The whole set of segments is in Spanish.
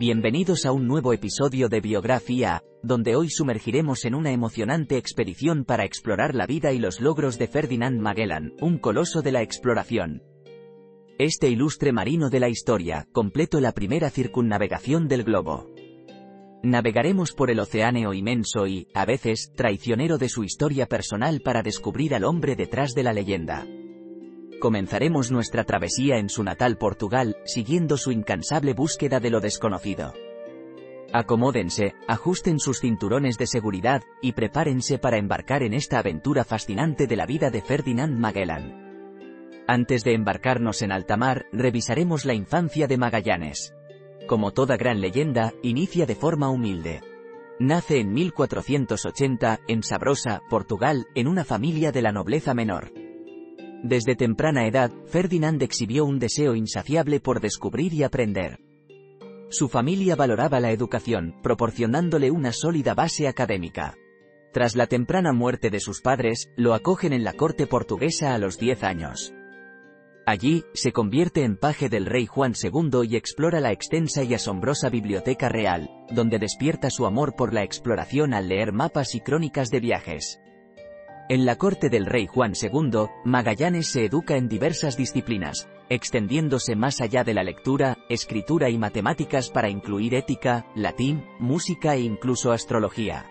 Bienvenidos a un nuevo episodio de Biografía, donde hoy sumergiremos en una emocionante expedición para explorar la vida y los logros de Ferdinand Magellan, un coloso de la exploración. Este ilustre marino de la historia completó la primera circunnavegación del globo. Navegaremos por el océano inmenso y, a veces, traicionero de su historia personal para descubrir al hombre detrás de la leyenda. Comenzaremos nuestra travesía en su natal Portugal, siguiendo su incansable búsqueda de lo desconocido. Acomódense, ajusten sus cinturones de seguridad, y prepárense para embarcar en esta aventura fascinante de la vida de Ferdinand Magellan. Antes de embarcarnos en alta mar, revisaremos la infancia de Magallanes. Como toda gran leyenda, inicia de forma humilde. Nace en 1480, en Sabrosa, Portugal, en una familia de la nobleza menor. Desde temprana edad, Ferdinand exhibió un deseo insaciable por descubrir y aprender. Su familia valoraba la educación, proporcionándole una sólida base académica. Tras la temprana muerte de sus padres, lo acogen en la corte portuguesa a los 10 años. Allí, se convierte en paje del rey Juan II y explora la extensa y asombrosa biblioteca real, donde despierta su amor por la exploración al leer mapas y crónicas de viajes. En la corte del rey Juan II, Magallanes se educa en diversas disciplinas, extendiéndose más allá de la lectura, escritura y matemáticas para incluir ética, latín, música e incluso astrología.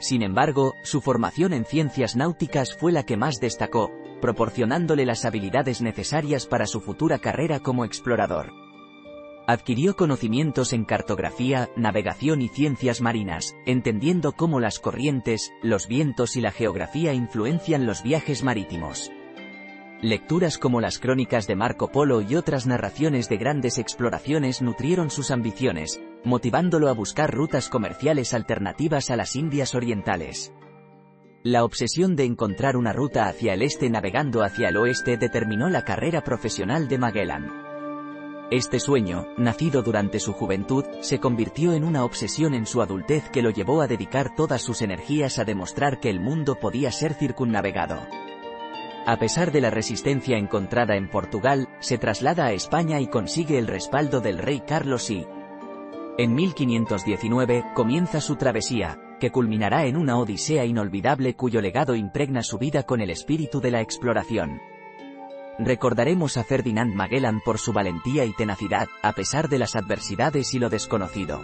Sin embargo, su formación en ciencias náuticas fue la que más destacó, proporcionándole las habilidades necesarias para su futura carrera como explorador. Adquirió conocimientos en cartografía, navegación y ciencias marinas, entendiendo cómo las corrientes, los vientos y la geografía influencian los viajes marítimos. Lecturas como las crónicas de Marco Polo y otras narraciones de grandes exploraciones nutrieron sus ambiciones, motivándolo a buscar rutas comerciales alternativas a las Indias Orientales. La obsesión de encontrar una ruta hacia el este navegando hacia el oeste determinó la carrera profesional de Magellan. Este sueño, nacido durante su juventud, se convirtió en una obsesión en su adultez que lo llevó a dedicar todas sus energías a demostrar que el mundo podía ser circunnavegado. A pesar de la resistencia encontrada en Portugal, se traslada a España y consigue el respaldo del rey Carlos I. En 1519, comienza su travesía, que culminará en una odisea inolvidable cuyo legado impregna su vida con el espíritu de la exploración. Recordaremos a Ferdinand Magellan por su valentía y tenacidad, a pesar de las adversidades y lo desconocido.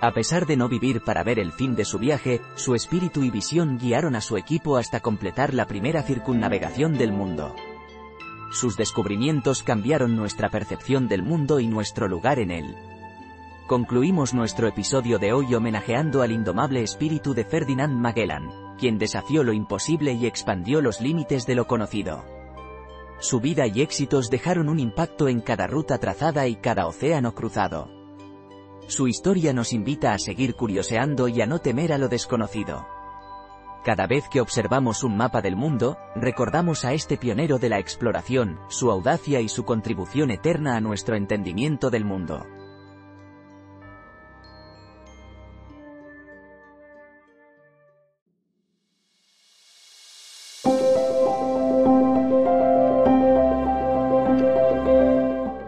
A pesar de no vivir para ver el fin de su viaje, su espíritu y visión guiaron a su equipo hasta completar la primera circunnavegación del mundo. Sus descubrimientos cambiaron nuestra percepción del mundo y nuestro lugar en él. Concluimos nuestro episodio de hoy homenajeando al indomable espíritu de Ferdinand Magellan, quien desafió lo imposible y expandió los límites de lo conocido. Su vida y éxitos dejaron un impacto en cada ruta trazada y cada océano cruzado. Su historia nos invita a seguir curioseando y a no temer a lo desconocido. Cada vez que observamos un mapa del mundo, recordamos a este pionero de la exploración, su audacia y su contribución eterna a nuestro entendimiento del mundo.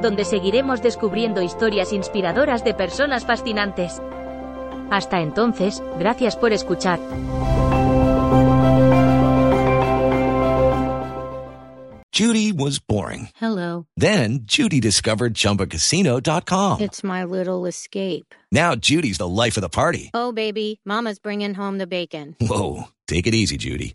donde seguiremos descubriendo historias inspiradoras de personas fascinantes. Hasta entonces, gracias por escuchar. Judy was boring. Hello. Then Judy discovered ChumbaCasino.com. It's my little escape. Now Judy's the life of the party. Oh, baby, Mama's bringing home the bacon. Whoa, take it easy, Judy.